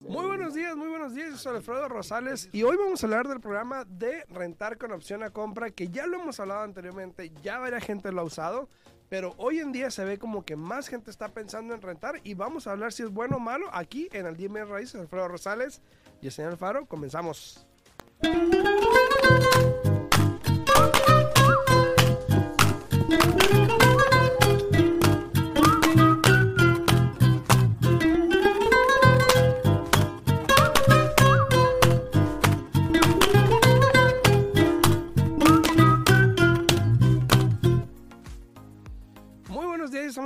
Muy buenos días, muy buenos días. Yo soy Alfredo Rosales y hoy vamos a hablar del programa de rentar con opción a compra que ya lo hemos hablado anteriormente, ya varias gente lo ha usado, pero hoy en día se ve como que más gente está pensando en rentar y vamos a hablar si es bueno o malo aquí en el Dime Raíces, Alfredo Rosales y el señor Alfaro. Comenzamos.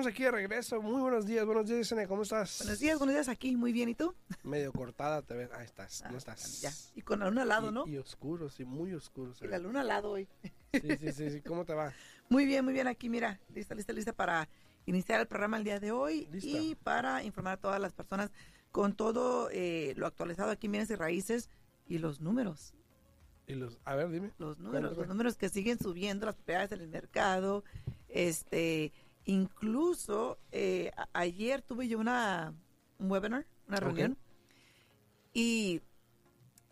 Estamos aquí de regreso. Muy buenos días, buenos días, Yesenia, ¿cómo estás? Buenos días, buenos días aquí, muy bien, ¿y tú? Medio cortada te ves. Ahí estás, ¿cómo Ah, estás? Ya, y con la luna al lado, y, ¿no? Y oscuro, sí, muy oscuro. se Y la luna al lado hoy. Sí, sí, sí, sí, ¿cómo te va? Muy bien, muy bien aquí, mira, lista, lista, lista para iniciar el programa el día de hoy Lista. y para informar a todas las personas con todo eh, lo actualizado aquí, bienes y raíces y los números, Y los, a ver, dime. los números, los números que siguen subiendo, las propiedades en el mercado, este, incluso eh, ayer tuve yo una, un webinar, una reunión y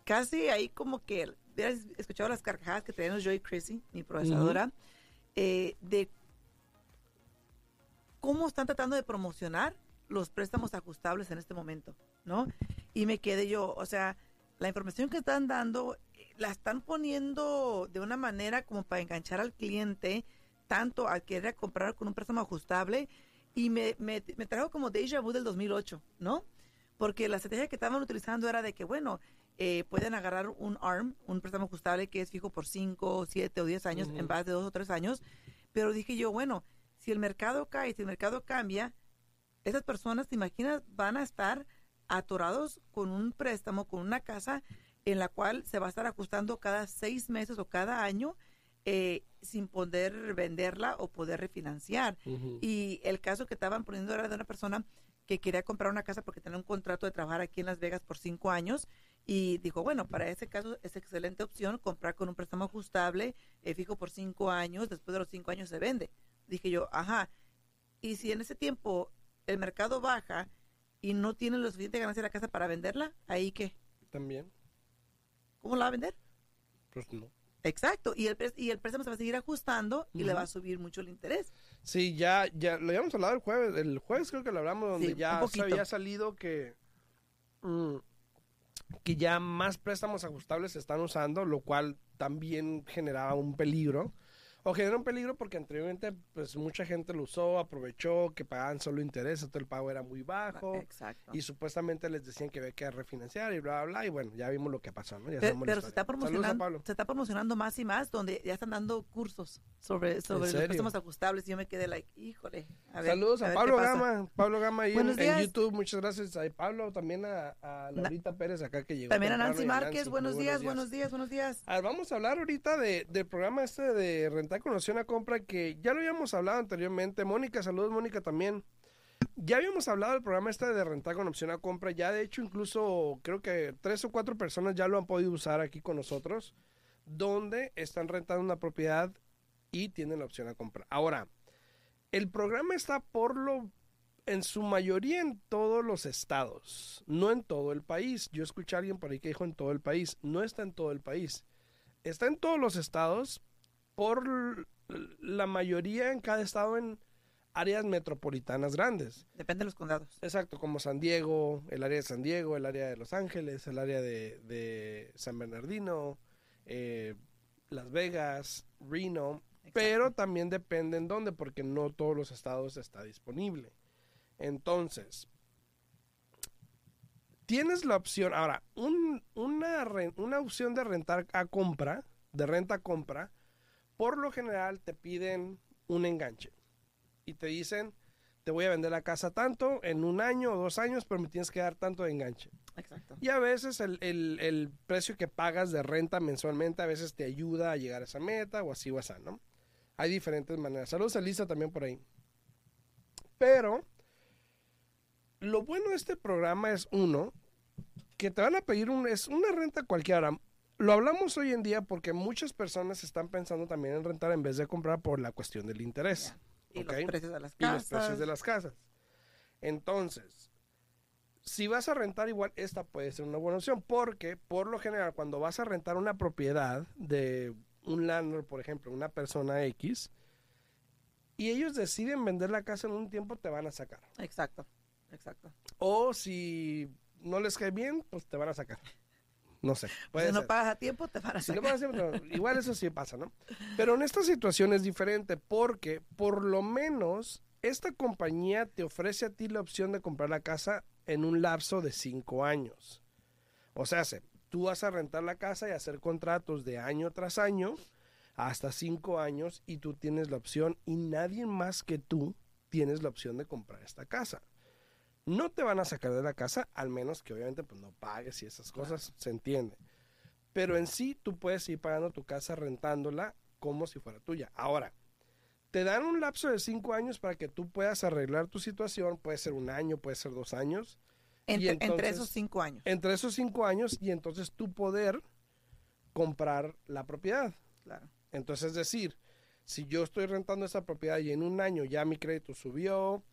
casi ahí como que hubieras escuchado las carcajadas que tenemos yo y Chrissy, mi procesadora, eh, de cómo están tratando de promocionar los préstamos ajustables en este momento, ¿no? Y me quedé yo, o sea, la información que están dando eh, la están poniendo de una manera como para enganchar al cliente, tanto al querer comprar con un préstamo ajustable, y me, me, me trajo como déjà vu del 2008, ¿no? Porque la estrategia que estaban utilizando era de que, bueno, eh, pueden agarrar un ARM, un préstamo ajustable que es fijo por 5, 7 o 10 años, Ujú. en base de 2 o 3 años. Pero dije yo, bueno, si el mercado cae, si el mercado cambia, esas personas, ¿te imaginas? Van a estar atorados con un préstamo, con una casa en la cual se va a estar ajustando cada seis meses o cada año eh, sin poder venderla o poder refinanciar. Y el caso que estaban poniendo era de una persona que quería comprar una casa porque tenía un contrato de trabajar aquí en Las Vegas por cinco años y dijo, bueno, para ese caso es excelente opción comprar con un préstamo ajustable, eh, fijo por cinco años, después de los cinco años se vende. Dije yo, ajá, y si en ese tiempo el mercado baja y no tiene lo suficiente ganancia de la casa para venderla, ahí qué, También, ¿cómo la va a vender? pues no. Exacto, y el, y el préstamo se va a seguir ajustando y le va a subir mucho el interés. Sí, ya, ya, lo habíamos hablado el jueves, el jueves creo que lo hablamos, donde Sí, ya se había salido que, mm, que ya más préstamos ajustables se están usando, lo cual también generaba un peligro. O genera un peligro porque anteriormente pues mucha gente lo usó, aprovechó que pagaban solo intereses, todo el pago era muy bajo. Exacto. Y supuestamente les decían que había que refinanciar y bla, bla, bla. Y bueno, ya vimos lo que pasó, ¿no? Ya Pe- sabemos la Pero, se está, a promocionando, se está promocionando más y más, donde ya están dando cursos sobre, sobre los préstamos ajustables. Y yo me quedé like, híjole. A ver, Saludos a, qué Pablo. Gama, Pablo Gama ahí en, Buenos en. YouTube, muchas gracias a Pablo, también a, a Na- Laurita Pérez acá que llegó. También a Nancy a Márquez, buenos muy días, buenos días, buenos días. A ver, vamos a hablar ahorita de, del programa este de rentar con opción a compra que ya lo habíamos hablado anteriormente. Mónica, saludos Mónica también. Ya habíamos hablado del programa este de rentar con opción a compra. Ya de hecho incluso creo que tres o cuatro personas ya lo han podido usar aquí con nosotros. Donde están rentando una propiedad y tienen la opción a compra. Ahora, el programa está por lo en su mayoría en todos los estados, no en todo el país. Yo escuché a alguien por ahí que dijo en todo el país. No está en todo el país. Está en todos los estados, por la mayoría en cada estado en áreas metropolitanas grandes. Depende de los condados. Exacto, como San Diego, el área de San Diego, el área de Los Ángeles, el área de, de San Bernardino, eh, Las Vegas, Reno, pero también depende en dónde, porque no todos los estados está disponible. Entonces, tienes la opción, ahora, un- una, una opción de rentar a compra, de renta a compra, por lo general te piden un enganche y te dicen, te voy a vender la casa tanto en un año o dos años, pero me tienes que dar tanto de enganche. Exacto. Y a veces el, el- el precio que pagas de renta mensualmente a veces te ayuda a llegar a esa meta o así o así, ¿no? Hay diferentes maneras. Saludos a Lisa también por ahí. Pero lo bueno de este programa es uno, que te van a pedir un, es una renta cualquiera. Lo hablamos hoy en día porque muchas personas están pensando también en rentar en vez de comprar por la cuestión del interés. Y los precios de las y los casas. precios de las casas. Entonces, si vas a rentar igual, esta puede ser una buena opción, porque por lo general cuando vas a rentar una propiedad de un landlord, por ejemplo, una persona X, y ellos deciden vender la casa en un tiempo, te van a sacar. Exacto, exacto. O si no les cae bien, pues te van a sacar. No sé. Puede si no ser. pagas a tiempo, te van a Si no sacar. pagas tiempo, no. igual eso sí pasa, ¿no? Pero en esta situación es diferente porque por lo menos esta compañía te ofrece a ti la opción de comprar la casa en un lapso de cinco años. O sea, se- tú vas a rentar la casa y hacer contratos de año tras año hasta cinco años y tú tienes la opción y nadie más que tú tienes la opción de comprar esta casa. No te van a sacar de la casa, al menos que obviamente pues, no pagues y esas cosas, se entiende. Pero en sí tú puedes ir pagando tu casa rentándola como si fuera tuya. Ahora, te dan un lapso de cinco años para que tú puedas arreglar tu situación. Puede ser un año, puede ser dos años. Entre, entonces- entre esos cinco años. Entre esos cinco años y entonces tú poder comprar la propiedad. Claro. Entonces, es decir, si yo estoy rentando esa propiedad y en un año ya mi crédito subió,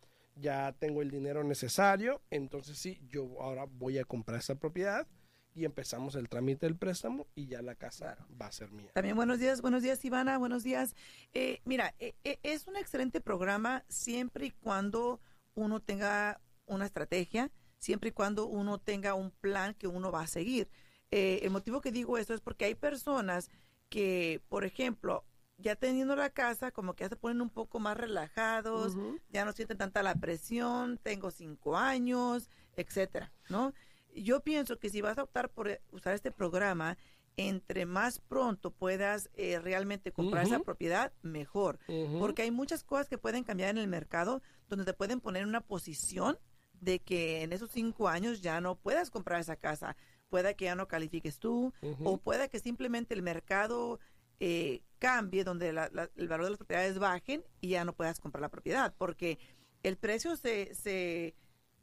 ya tengo el dinero necesario, entonces sí, yo ahora voy a comprar esa propiedad y empezamos el trámite del préstamo y ya la casa va a ser mía. También buenos días, buenos días Ivana, buenos días. Eh, mira, eh, eh, es un excelente programa siempre y cuando uno tenga una estrategia, siempre y cuando uno tenga un plan que uno va a seguir. Eh, el motivo que digo esto es porque hay personas que, por ejemplo, ya teniendo la casa, como que ya se ponen un poco más relajados, ya no sienten tanta la presión, tengo cinco años, etcétera, ¿no? Yo pienso que si vas a optar por eh, usar este programa, entre más pronto puedas eh, realmente comprar esa propiedad, mejor. Porque hay muchas cosas que pueden cambiar en el mercado donde te pueden poner en una posición de que en esos cinco años ya no puedas comprar esa casa. Pueda que ya no califiques tú o pueda que simplemente el mercado eh, cambie, donde la- la- el valor de las propiedades bajen y ya no puedas comprar la propiedad, porque el precio se, se,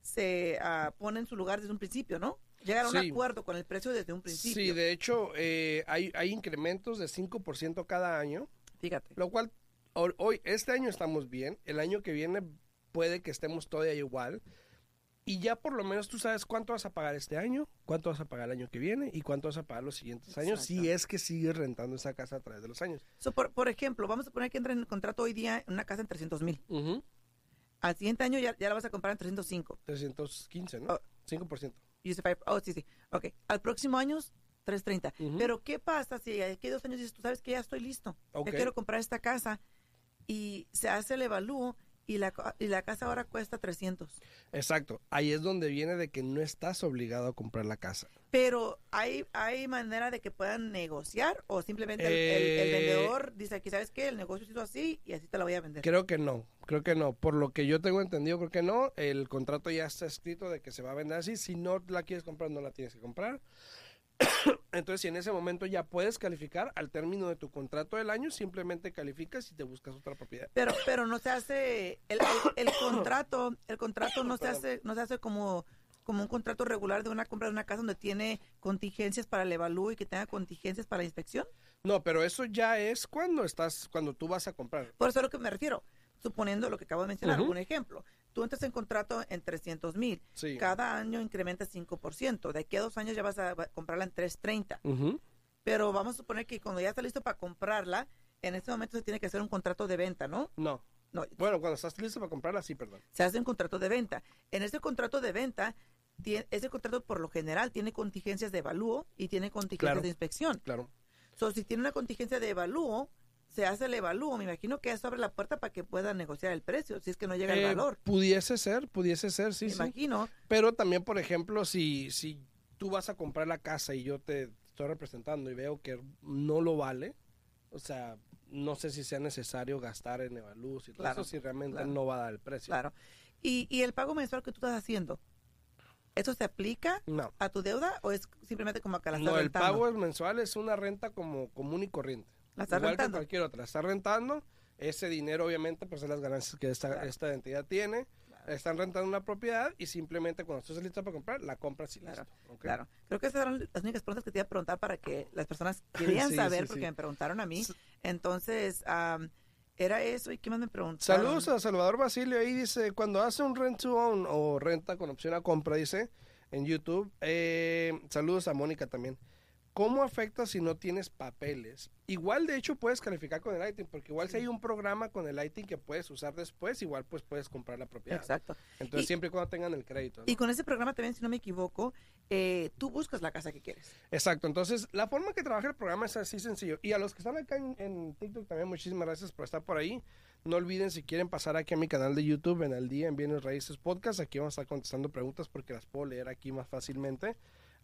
se ah, pone en su lugar desde un principio, ¿no? Llegar a un Sí. acuerdo con el precio desde un principio. Sí, de hecho, eh, hay, hay incrementos de 5% cada año, Fíjate. lo cual hoy- este año estamos bien, el año que viene puede que estemos todavía igual. Y ya por lo menos tú sabes cuánto vas a pagar este año, cuánto vas a pagar el año que viene y cuánto vas a pagar los siguientes años si es que sigues rentando esa casa a través de los años. So, por, por ejemplo, vamos a poner que entra en el contrato hoy día en una casa en 300 mil. Al siguiente año ya, ya la vas a comprar en 305. 315, ¿no? Oh. 5%. You say five- Oh, sí, sí. Ok. Al próximo año, 330. Ujú. Pero, ¿qué pasa si aquí dos años dices, tú sabes que ya estoy listo? Ok. Ya quiero comprar esta casa. Y se hace el evalúo y la, y la casa ahora cuesta 300. Exacto. Ahí es donde viene de que no estás obligado a comprar la casa. Pero, ¿hay, ¿hay manera de que puedan negociar? ¿O simplemente el, el- el Eh, vendedor dice aquí, ¿sabes qué? El negocio se hizo así y así te la voy a vender. Creo que no, creo que no. Por lo que yo tengo entendido, creo que no. El contrato ya está escrito de que se va a vender así. Si no la quieres comprar, no la tienes que comprar. Entonces, si en ese momento ya puedes calificar, al término de tu contrato del año, simplemente calificas y te buscas otra propiedad. Pero, pero no se hace, el, el- el contrato, el contrato no se hace, no se hace como, como un contrato regular de una compra de una casa donde tiene contingencias para el evalúo y que tenga contingencias para la inspección. No, pero eso ya es cuando estás, cuando tú vas a comprar. Por eso es a lo que me refiero. Suponiendo lo que acabo de mencionar, un ejemplo. Tú entras en contrato en 300 mil. Sí. Cada año incrementa 5%. De aquí a dos años ya vas a comprarla en 330. Ujú. Pero vamos a suponer que cuando ya está listo para comprarla, en ese momento se tiene que hacer un contrato de venta, ¿no? No. No, Bueno, cuando estás listo para comprarla, sí, perdón. se hace un contrato de venta. En ese contrato de venta, tie- ese contrato por lo general tiene contingencias de evalúo y tiene contingencias Claro. de inspección. Claro. So, si tiene una contingencia de evalúo, se hace el evalúo. Me imagino que eso abre la puerta para que puedan negociar el precio, si es que no llega el Eh, valor. Pudiese ser, pudiese ser, sí, Me sí. imagino. Pero también, por ejemplo, si, si tú vas a comprar la casa y yo te estoy representando y veo que no lo vale, o sea, no sé si sea necesario gastar en evalúos y todo Claro, eso si realmente claro. no va a dar el precio. Claro. Y, y el pago mensual que tú estás haciendo, ¿eso se aplica No. a tu deuda o es simplemente como que la estás No, el rentando? pago mensual es una renta como común y corriente. ¿La estás Igual rentando? que cualquier otra. Está rentando, ese dinero obviamente pues es las ganancias que esta, Claro. esta entidad tiene. Están rentando una propiedad y simplemente cuando estés lista para comprar, la compras y Claro, listo. ¿ok? Claro. Creo que esas eran las únicas preguntas que te iba a preguntar para que las personas querían Sí, saber, sí, porque sí. me preguntaron a mí. Entonces, am, Era eso, ¿y qué más me preguntaron? Saludos a Salvador Basilio. Ahí dice, cuando hace un rent to own o renta con opción a compra, dice en YouTube. Eh, saludos a Mónica también. ¿Cómo afecta si no tienes papeles? Igual, de hecho, puedes calificar con el ITIN, porque igual si hay un programa con el ITIN que puedes usar después, igual pues puedes comprar la propiedad. Exacto. Entonces, Y- siempre y cuando tengan el crédito. ¿no? Y con ese programa también, si no me equivoco, eh, tú buscas la casa que quieres. Exacto, entonces la forma que trabaja el programa es así sencillo. Y a los que están acá en, en TikTok también, muchísimas gracias por estar por ahí. No olviden si quieren pasar aquí a mi canal de YouTube en Al Día en Bienes Raíces Podcast. Aquí vamos a estar contestando preguntas porque las puedo leer aquí más fácilmente.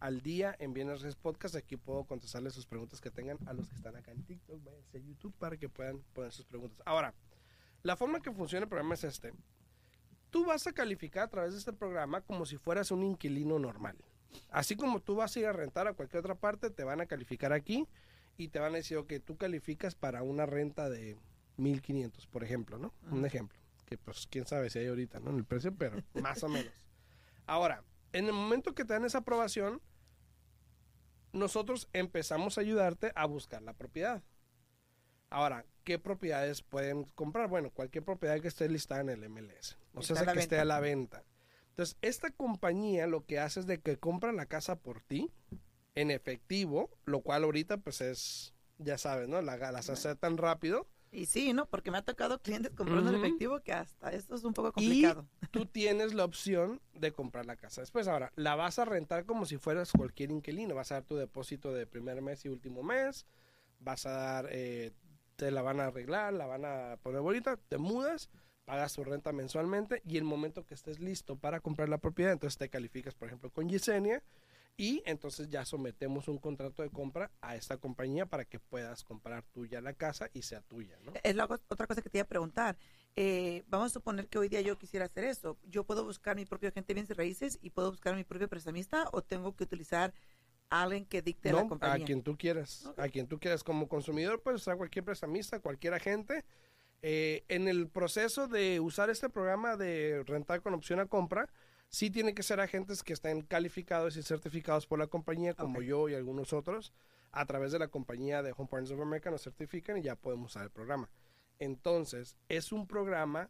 Al Día en Bienes Raíces Podcast. Aquí puedo contestarles sus preguntas que tengan a los que están acá en TikTok. Váyanse a YouTube para que puedan poner sus preguntas. Ahora, la forma que funciona el programa es este. Tú vas a calificar a través de este programa como si fueras un inquilino normal. Así como tú vas a ir a rentar a cualquier otra parte, te van a calificar aquí y te van a decir, ok, tú calificas para una renta de 1500, por ejemplo, ¿no? Un ejemplo. Que pues quién sabe si hay ahorita, ¿no? En el precio, pero más o menos. Ahora, en el momento que te dan esa aprobación, nosotros empezamos a ayudarte a buscar la propiedad. Ahora, ¿qué propiedades pueden comprar? Bueno, cualquier propiedad que esté listada en el MLS. O sea, que esté a la venta. Entonces, esta compañía lo que hace es de que compra la casa por ti en efectivo, lo cual ahorita pues es, ya sabes, ¿no? La, las hace tan rápido. Y sí, ¿no? Porque me ha tocado clientes comprando en efectivo que hasta esto es un poco Y complicado. tú tienes la opción de comprar la casa después. Ahora, la vas a rentar como si fueras cualquier inquilino. Vas a dar tu depósito de primer mes y último mes. Vas a dar, eh, te la van a arreglar, la van a poner bonita, te mudas, pagas tu renta mensualmente y el momento que estés listo para comprar la propiedad, entonces te calificas, por ejemplo, con Yesenia y entonces ya sometemos un contrato de compra a esta compañía para que puedas comprar tuya la casa y sea tuya, ¿no? Es la otra cosa que te iba a preguntar. Eh, vamos a suponer que hoy día yo quisiera hacer eso. ¿Yo puedo buscar mi propio agente de bienes y raíces y puedo buscar mi propio prestamista o tengo que utilizar a alguien que dicte la compañía? a quien tú quieras, a quien tú quieras. Como consumidor puedes usar cualquier prestamista, cualquier agente. Eh, en el proceso de usar este programa de rentar con opción a compra, sí tiene que ser agentes que estén calificados y certificados por la compañía, como yo y algunos otros. A través de la compañía de Home Partners of America nos certifican y ya podemos usar el programa. Entonces, es un programa,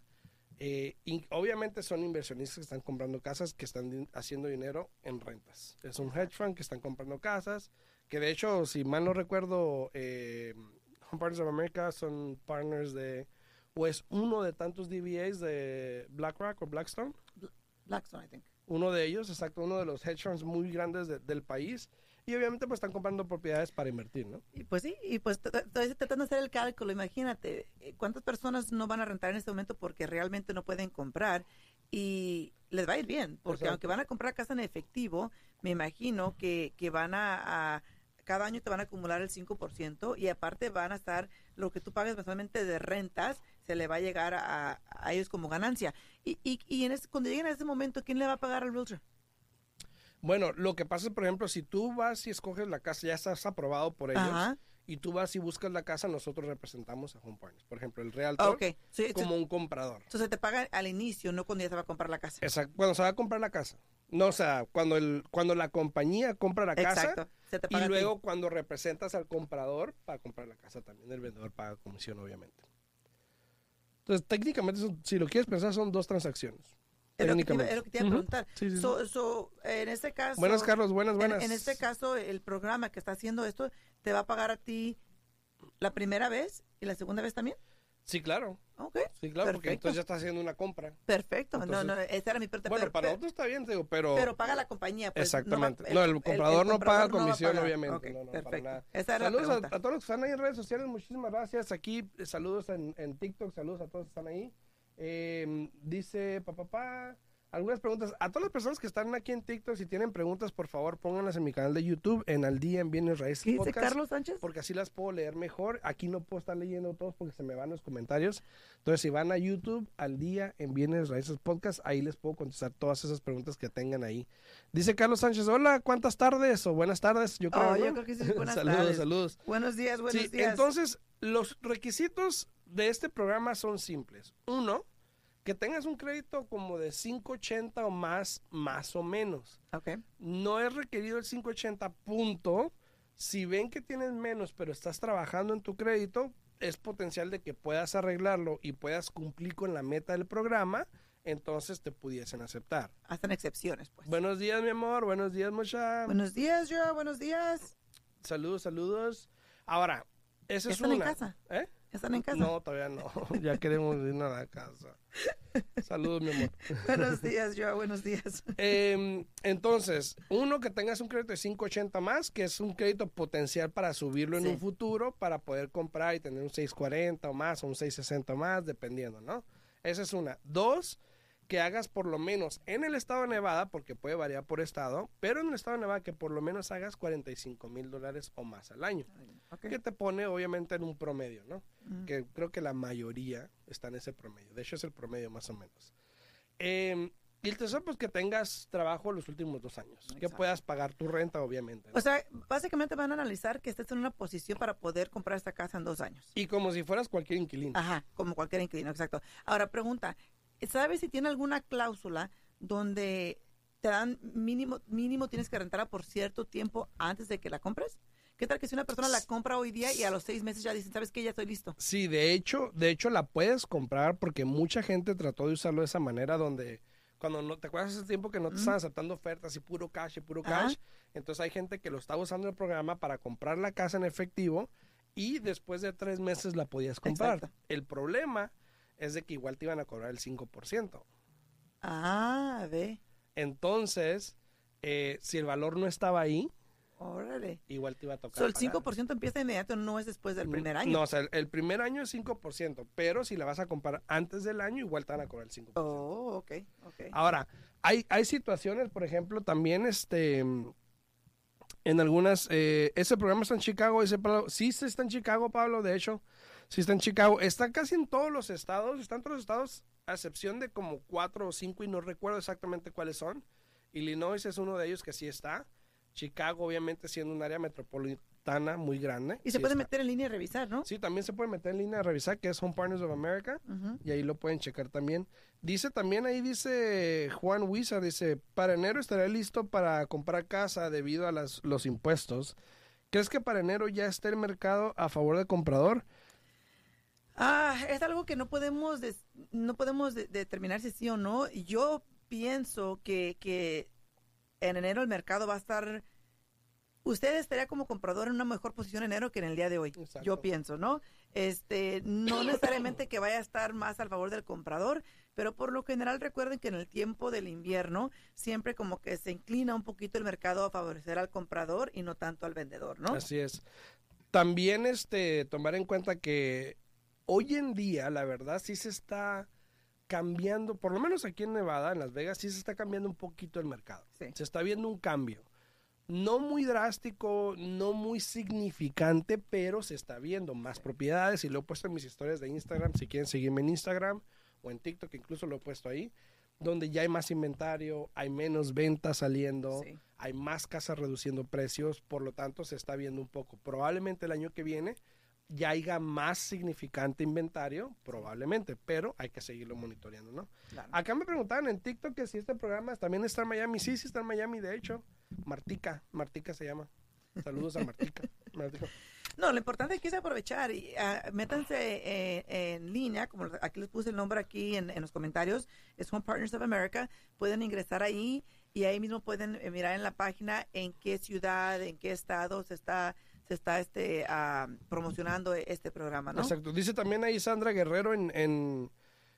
eh, in- obviamente son inversionistas que están comprando casas, que están haciendo dinero en rentas. Es un hedge fund que están comprando casas, que de hecho, si mal no recuerdo, eh, Home Partners of America son partners de, o es uno de tantos DBAs de BlackRock o Blackstone. Blackstone, I think. Uno de ellos, exacto, uno de los hedge funds muy grandes de- del país. Y obviamente pues están comprando propiedades para invertir, ¿no? Y pues sí, y pues todavía tratando de hacer el cálculo, imagínate, eh, ¿cuántas personas no van a rentar en este momento porque realmente no pueden comprar? Y les va a ir bien, porque Exacto. aunque van a comprar casa en efectivo, me imagino que, que van a, a- cada año te van a acumular el 5% y aparte van a estar, lo que tú pagas mensualmente de rentas, se le va a llegar a, a ellos como ganancia. Y, y, y en ese- cuando lleguen a ese momento, ¿quién le va a pagar al realtor? Bueno, lo que pasa es, por ejemplo, si tú vas y escoges la casa, ya estás aprobado por ellos, Ajá. y tú vas y buscas la casa, nosotros representamos a Home Partners. Por ejemplo, el realtor Ok, sí, como un comprador. entonces te pagan al inicio, no cuando ya se va a comprar la casa. Exacto, cuando se va a comprar la casa. No, o sea, cuando, el, cuando la compañía compra la casa Exacto. Se te y paga ti. luego cuando representas al comprador para comprar la casa también, el vendedor paga comisión, obviamente. Entonces, técnicamente, son- si lo quieres pensar, son dos transacciones. Es lo, que te iba, técnicamente. es lo que te iba a preguntar. Sí, sí, sí. So- so, en este caso, Buenas, Carlos, buenas, en, buenas. en este caso, el programa que está haciendo esto te va a pagar a ti la primera vez y la segunda vez también. Sí, claro. Ok, Sí, claro, porque entonces ya está haciendo una compra. perfecto. Entonces- no, no, esa era mi pregunta. Bueno, pero, para nosotros está bien, te digo, pero... pero paga la compañía. Pues, Exactamente. No, el comprador no paga comprador no comisión, obviamente. No, no, para perfecto. nada. Esa era Saludos la a, a todos los que están ahí en redes sociales, muchísimas gracias. Aquí, saludos en, en TikTok, saludos a todos que están ahí. Eh, dice, papá, papá, algunas preguntas. A todas las personas que están aquí en TikTok, si tienen preguntas, por favor, pónganlas en mi canal de YouTube, en Al Día en Bienes Raíces ¿Qué dice Podcast. Carlos Sánchez? Porque así las puedo leer mejor. Aquí no puedo estar leyendo todos porque se me van los comentarios. Entonces, si van a YouTube, al día en Bienes Raíces Podcast, ahí les puedo contestar todas esas preguntas que tengan ahí. Dice Carlos Sánchez, hola, ¿cuántas tardes? O buenas tardes, yo creo. Oh, yo ¿no? creo que sí, buenas saludos, tardes. saludos. Buenos días, buenos Sí, días. entonces, los requisitos de este programa son simples. Uno, que tengas un crédito como de 580 o más, más o menos. No es requerido el 580 punto. Si ven que tienes menos, pero estás trabajando en tu crédito, es potencial de que puedas arreglarlo y puedas cumplir con la meta del programa, entonces te pudiesen aceptar. Hacen excepciones, pues. Buenos días, mi amor. Buenos días, Mosha. Buenos días, yo. Buenos días. Saludos, saludos. Ahora, esa es ¿Están una. en casa? ¿Eh? ¿Están en casa? No, todavía no. ya queremos ir a la casa. Saludos, mi amor. Buenos días, yo. Buenos días. Em, entonces, uno que tengas un crédito de 580 más, que es un crédito potencial para subirlo en Sí. un futuro, para poder comprar y tener un 640 o más, o un 660 o más, dependiendo, ¿no? Esa es una. Dos, que hagas por lo menos en el estado de Nevada, porque puede variar por estado, pero en el estado de Nevada que por lo menos hagas 45 mil dólares o más al año, Ok. que te pone obviamente en un promedio, ¿no? Ujú. que creo que la mayoría está en ese promedio. De hecho, es el promedio más o menos. Eh, y el tercero, pues que tengas trabajo los últimos dos años. Que puedas pagar tu renta, obviamente. ¿no? O sea, básicamente van a analizar que estés en una posición para poder comprar esta casa en dos años. y como si fueras cualquier inquilino. Ajá, como cualquier inquilino, exacto. Ahora, pregunta, ¿sabes si tiene alguna cláusula donde te dan mínimo, mínimo tienes que rentarla por cierto tiempo antes de que la compres? ¿Qué tal que si una persona la compra hoy día y a los seis meses ya dicen, ¿sabes qué? Ya estoy listo. Sí, de hecho, de hecho la puedes comprar porque mucha gente trató de usarlo de esa manera donde cuando no te acuerdas ese tiempo que no te Ujú. estaban aceptando ofertas y puro cash y puro Ajá. cash, entonces hay gente que lo está usando el programa para comprar la casa en efectivo y después de tres meses la podías comprar. Exacto. El problema es de que igual te iban a cobrar el 5%. Ah, ve, Entonces, eh, si el valor no estaba ahí, órale. igual te iba a tocar. So, el pagar. 5% empieza inmediato, no es después del primer año. No, o sea, el, el primer año es 5%, pero si la vas a comprar antes del año, igual te van a cobrar el 5%. Oh, ok, ok. Ahora, hay, hay situaciones, por ejemplo, también este en algunas, eh, ese programa está en Chicago, ese Pablo, sí sí está en Chicago, Pablo, de hecho, sí está en Chicago, está casi en todos los estados, está en todos los estados, a excepción de como cuatro o cinco y no recuerdo exactamente cuáles son. Illinois es uno de ellos que sí está. Chicago, obviamente, siendo un área metropolitana muy grande. Y se sí puede está. meter en línea y revisar, ¿no? Sí, también se puede meter en línea a revisar, que es Home Partners of America Ujú. y ahí lo pueden checar también. Dice también ahí, dice Juan Huiza, dice, para enero estaré listo para comprar casa debido a las, los impuestos. ¿Crees que para enero ya esté el mercado a favor del comprador? Ah, es algo que no podemos des- no podemos de- determinar si sí o no. Yo pienso que, que en enero el mercado va a estar. Usted estaría como comprador en una mejor posición en enero que en el día de hoy. Exacto. Yo pienso, ¿no? Este, no necesariamente que vaya a estar más al favor del comprador, pero por lo general recuerden que en el tiempo del invierno siempre como que se inclina un poquito el mercado a favorecer al comprador y no tanto al vendedor, ¿no? Así es. También este, tomar en cuenta que hoy en día, la verdad, sí se está cambiando, por lo menos aquí en Nevada, en Las Vegas, sí se está cambiando un poquito el mercado. Sí. Se está viendo un cambio. No muy drástico, no muy significante, pero se está viendo más propiedades y lo he puesto en mis historias de Instagram, si quieren seguirme en Instagram o en TikTok, incluso lo he puesto ahí, donde ya hay más inventario, hay menos ventas saliendo, Sí. hay más casas reduciendo precios, por lo tanto se está viendo un poco. Probablemente el año que viene ya haya más significante inventario, probablemente, pero hay que seguirlo monitoreando, ¿no? Claro. Acá me preguntaban en TikTok que si este programa también está en Miami. Sí, sí está en Miami, de hecho. Martica, Martica se llama. Saludos a Martica. Martica. No, lo importante aquí es aprovechar y ah, métanse eh, en línea, como aquí les puse el nombre aquí en, en los comentarios, es Home Partners of America, pueden ingresar ahí y ahí mismo pueden eh, mirar en la página en qué ciudad, en qué estado se está se está este ah, promocionando este programa, ¿no? Exacto. Dice también ahí Sandra Guerrero en, en,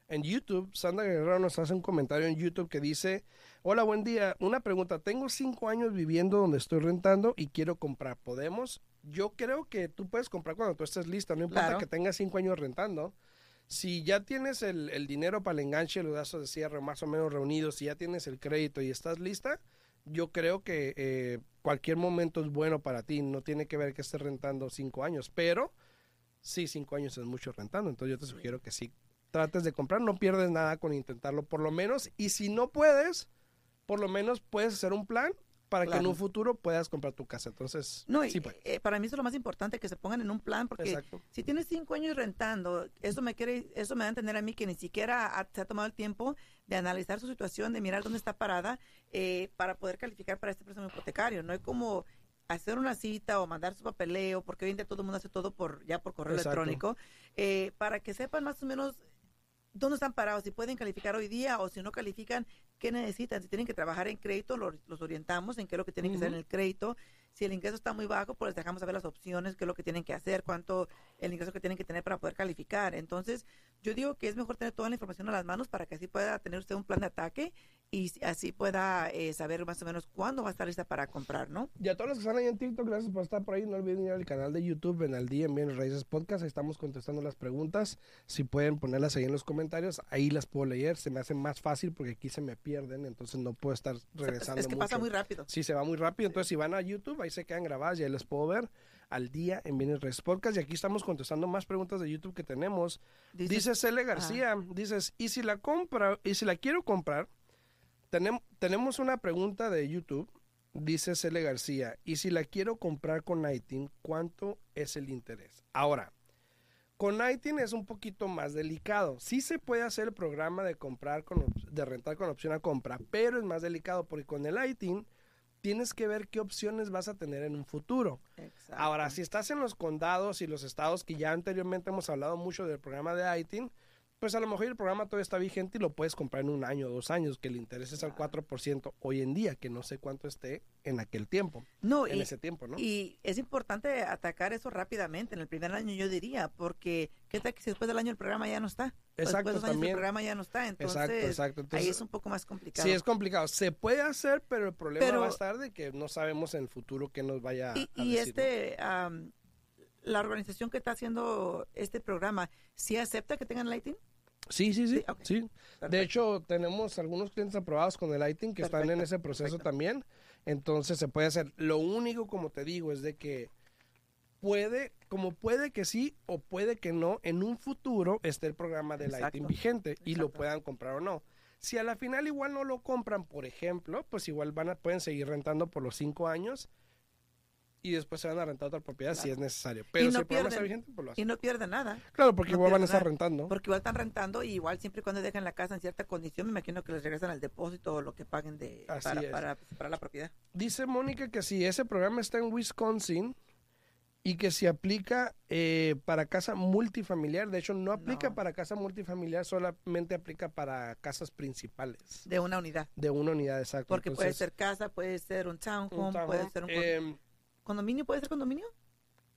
en YouTube. Sandra Guerrero nos hace un comentario en YouTube que dice, hola, buen día. Una pregunta. Tengo cinco años viviendo donde estoy rentando y quiero comprar. ¿Podemos? Yo creo que tú puedes comprar cuando tú estés lista. No importa Claro. que tengas cinco años rentando. Si ya tienes el, el dinero para el enganche, los gastos de cierre más o menos reunidos, si ya tienes el crédito y estás lista, yo creo que eh, cualquier momento es bueno para ti. No tiene que ver que estés rentando cinco años, pero sí, cinco años es mucho rentando. Entonces yo te sugiero que sí trates de comprar. No pierdes nada con intentarlo por lo menos. Y si no puedes, por lo menos puedes hacer un plan para que en un futuro puedas comprar tu casa. Entonces, No, sí puedes. eh, para mí eso es lo más importante, que se pongan en un plan, porque Exacto. si tienes cinco años rentando, eso me quiere, eso me da a entender a mí que ni siquiera ha- se ha tomado el tiempo de analizar su situación, de mirar dónde está parada, eh, para poder calificar para este préstamo hipotecario. No hay como hacer una cita o mandar su papeleo, porque hoy en día todo el mundo hace todo por ya por correo Exacto. electrónico, eh, para que sepan más o menos dónde están parados, si pueden calificar hoy día o si no califican, qué necesitan. Si tienen que trabajar en crédito, lo- los orientamos en qué es lo que tienen que hacer en el crédito. Si el ingreso está muy bajo, pues les dejamos saber las opciones, qué es lo que tienen que hacer, cuánto el ingreso que tienen que tener para poder calificar. Entonces, yo digo que es mejor tener toda la información a las manos para que así pueda tener usted un plan de ataque y así pueda eh, saber más o menos cuándo va a estar lista para comprar, ¿no? Y a todos los que están ahí en TikTok, gracias por estar por ahí. No olviden ir al canal de YouTube en al día en Bienes Raíces Podcast. Ahí estamos contestando las preguntas. Si pueden ponerlas ahí en los comentarios, ahí las puedo leer. Se me hace más fácil porque aquí se me pierden, entonces no puedo estar regresando. es que pasa muy rápido. Sí, se va muy rápido. Entonces, si van a YouTube, ahí se quedan grabadas y ahí les puedo ver al día en Bienes Raíces Podcast. Y aquí estamos contestando más preguntas de YouTube que tenemos. Dices- Dice Cele García, dices, y si la compra, y si la quiero comprar, tenem- tenemos una pregunta de YouTube, dice Cele García, y si la quiero comprar con ITIN, ¿cuánto es el interés? Ahora, con ITIN es un poquito más delicado. Sí se puede hacer el programa de comprar con, de rentar con opción a compra, pero es más delicado porque con el ITIN tienes que ver qué opciones vas a tener en un futuro. Exacto. Ahora, si estás en los condados y los estados que ya anteriormente hemos hablado mucho del programa de ITIN, pues a lo mejor el programa todavía está vigente y lo puedes comprar en un año o dos años, que el interés es al 4% hoy en día, que no sé cuánto esté en aquel tiempo, no, en y, ese tiempo, ¿no? y es importante atacar eso rápidamente en el primer año, yo diría, porque ¿qué tal que si después del año el programa ya no está? O Exacto, después de dos años también. el programa ya no está, entonces exacto, exacto. ahí es un poco más complicado. sí, es complicado. Se puede hacer, pero el problema Pero- va a estar de que no sabemos en el futuro qué nos vaya y, a y decir, ¿no? este, la organización que está haciendo este programa, ¿sí acepta que tengan lighting? Sí, sí, sí, Sí. De hecho, tenemos algunos clientes aprobados con el ITIN que están en ese proceso perfecto. también. Entonces se puede hacer. Lo único, como te digo, es de que puede, como puede que sí o puede que no, en un futuro esté el programa del Exacto, ITIN vigente y lo puedan comprar o no. Si a la final igual no lo compran, por ejemplo, pues igual van a, pueden seguir rentando por los cinco años y después se van a rentar otra propiedad si es necesario. Pero no si el programa está vigente, pues lo Y hacen. no pierden nada, Claro, porque no igual van a estar nada. rentando. porque igual están rentando y igual siempre y cuando dejan la casa en cierta condición, me imagino que les regresan el depósito o lo que paguen de, para, para separar la propiedad. Dice Mónica que si ese programa está en Wisconsin y que si aplica eh, para casa multifamiliar, de hecho no aplica No. para casa multifamiliar, solamente aplica para casas principales De una unidad. de una unidad exacta. Porque puede ser casa, puede ser un townhome, un townhome, puede ser un em, condominio, puede ser condominio.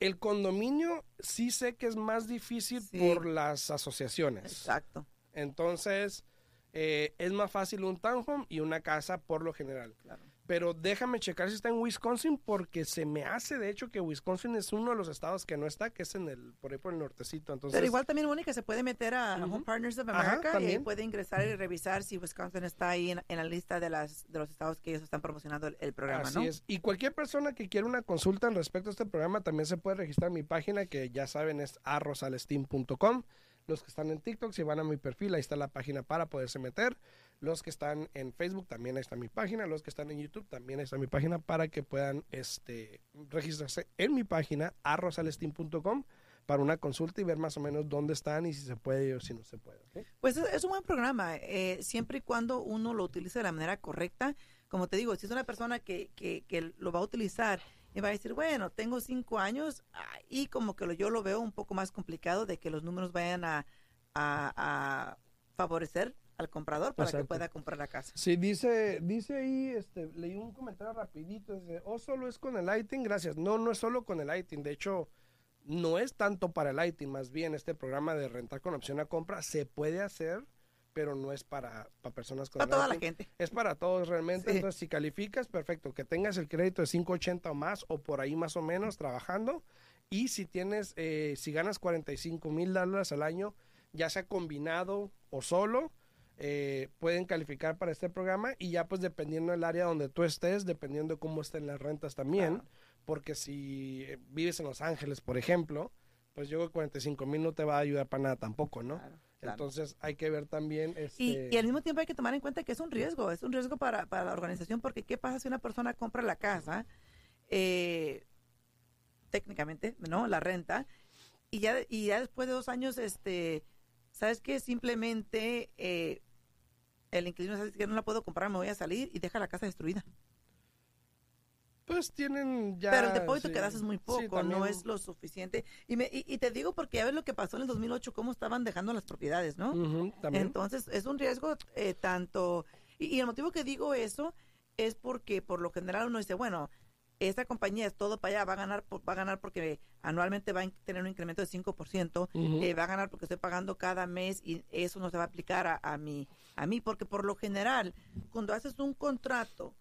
el condominio sí sé que es más difícil Sí. por las asociaciones. Exacto. Entonces, eh, es más fácil un townhome y una casa por lo general. Claro. Pero déjame checar si está en Wisconsin porque se me hace de hecho que Wisconsin es uno de los estados que no está, que es en el por ahí por el nortecito. Entonces, Pero igual también, Mónica, se puede meter a. Home Partners of Ajá, America y ahí puede ingresar y revisar si Wisconsin está ahí en, en la lista de las de los estados que ellos están promocionando el, el programa, así ¿no? es. Y cualquier persona que quiera una consulta respecto a este programa también se puede registrar en mi página que ya saben es arrosalesteam.com. Los que están en TikTok, si van a mi perfil, ahí está la página para poderse meter. Los que están en Facebook, también está mi página. Los que están en YouTube, también está mi página para que puedan este, registrarse en mi página, arrosalesteam.com, para una consulta y ver más o menos dónde están y si se puede o si no se puede. Pues es, un buen programa, eh, siempre y cuando uno lo utilice de la manera correcta. Como te digo, si es una persona que, que, que lo va a utilizar y va a decir, bueno, tengo cinco años, y como que lo, yo lo veo un poco más complicado de que los números vayan a, a- a favorecer al comprador para que Exacto. pueda comprar la casa. Sí, dice, dice ahí, este, leí un comentario rapidito, dice, o solo es con el ITIN, gracias. No, no es solo con el ITIN, de hecho, no es tanto para el ITIN, más bien este programa de rentar con opción a compra se puede hacer, pero no es para, para personas con Para toda la gente. Es para todos realmente, Sí. entonces si calificas, perfecto, que tengas el crédito de 580 o más, o por ahí más o menos trabajando, y si tienes, eh, si ganas 45 mil dólares al año, ya sea combinado o solo, eh, pueden calificar para este programa y ya pues dependiendo del área donde tú estés, dependiendo de cómo estén las rentas también, porque si eh, vives en Los Ángeles, por ejemplo, pues yo creo que 45 mil no te va a ayudar para nada tampoco, ¿no? Claro, claro. Entonces hay que ver también... Este, Y, y al mismo tiempo hay que tomar en cuenta que es un riesgo, es un riesgo para, para la organización, porque ¿qué pasa si una persona compra la casa, eh, técnicamente, ¿no? La renta, y ya, y ya después de dos años, este, ¿sabes qué? Simplemente eh, el inquilino sabe que no la puedo comprar, me voy a salir y deja la casa destruida. pues tienen ya... Pero el depósito sí. que das es muy Sí, poco, también. no es lo suficiente. Y, me, y, y te digo porque ya ves lo que pasó en el 2008, cómo estaban dejando las propiedades, ¿no? Entonces, es un riesgo eh, tanto... Y, y el motivo que digo eso es porque por lo general uno dice, bueno, esta compañía es todo para allá, va a ganar por- va a ganar porque anualmente va a tener un incremento de 5%, Ujú. eh, va a ganar porque estoy pagando cada mes y eso no se va a aplicar a, a mí, a mí, porque por lo general, cuando haces un contrato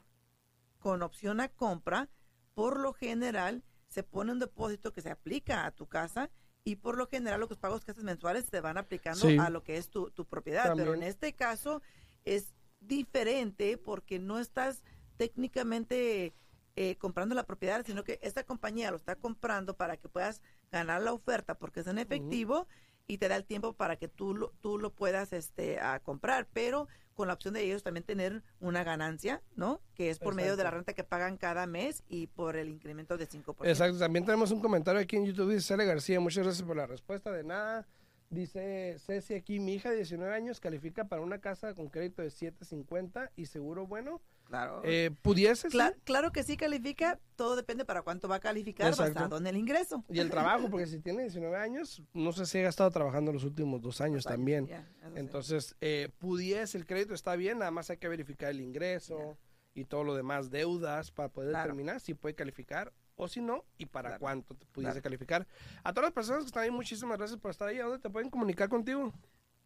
con opción a compra, por lo general se pone un depósito que se aplica a tu casa y por lo general los pagos que haces mensuales se van aplicando Sí. a lo que es tu, tu propiedad. Pero en este caso es diferente porque no estás técnicamente eh, comprando la propiedad, sino que esta compañía lo está comprando para que puedas ganar la oferta porque es en efectivo y te da el tiempo para que tú lo, tú lo puedas este, a comprar, pero con la opción de ellos también tener una ganancia, ¿no? Que es por medio de la renta que pagan cada mes y por el incremento de 5%. Exacto, también tenemos un comentario aquí en YouTube, dice Cele García, muchas gracias por la respuesta, de nada. Dice Ceci aquí, mi hija de 19 años califica para una casa con crédito de 750 y seguro bueno. Claro. Eh, ¿Pudiese? sí? Claro que sí califica, todo depende para cuánto va a calificar Exacto. basado en el ingreso. Y el trabajo, porque si tiene 19 años, no sé si ha estado trabajando los últimos dos años también. Entonces, eh, pudiese, el crédito está bien, nada más hay que verificar el ingreso y todo lo demás, deudas, para poder Claro. determinar si puede calificar o si no y para Claro. cuánto te pudiese Claro. calificar. A todas las personas que están ahí, muchísimas gracias por estar ahí. ¿A dónde te pueden comunicar contigo?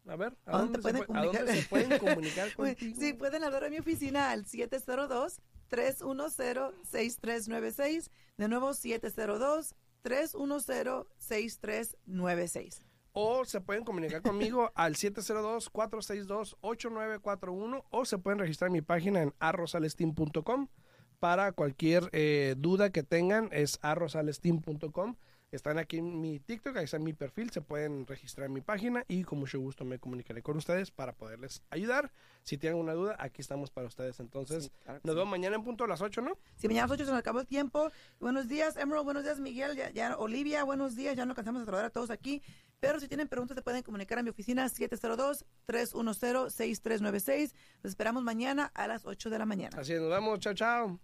A ver, ¿a ¿A dónde se pueden pue- ¿a dónde comunicar? se pueden comunicar contigo? Sí, pueden hablar a mi oficina al 702-310-6396. De nuevo, 702-310-6396. O se pueden comunicar conmigo al 702-462-8941 o se pueden registrar en mi página en arrosalestin.com para cualquier eh, duda que tengan es arrosalestin.com están aquí en mi TikTok, ahí está mi perfil, se pueden registrar en mi página y con mucho gusto me comunicaré con ustedes para poderles ayudar. Si tienen una duda, aquí estamos para ustedes. Entonces, Sí, claro nos sí. vemos mañana en punto a las 8, ¿no? Si mañana a las 8 se nos acabó el tiempo. Buenos días, Emerald. Buenos días, Miguel. Ya, ya- Olivia, buenos días. Ya no cansamos de saludar a todos aquí. Pero si tienen preguntas, se pueden comunicar a mi oficina 702-310-6396. Los esperamos mañana a las 8 de la mañana. Así es, nos vemos, chao, chao.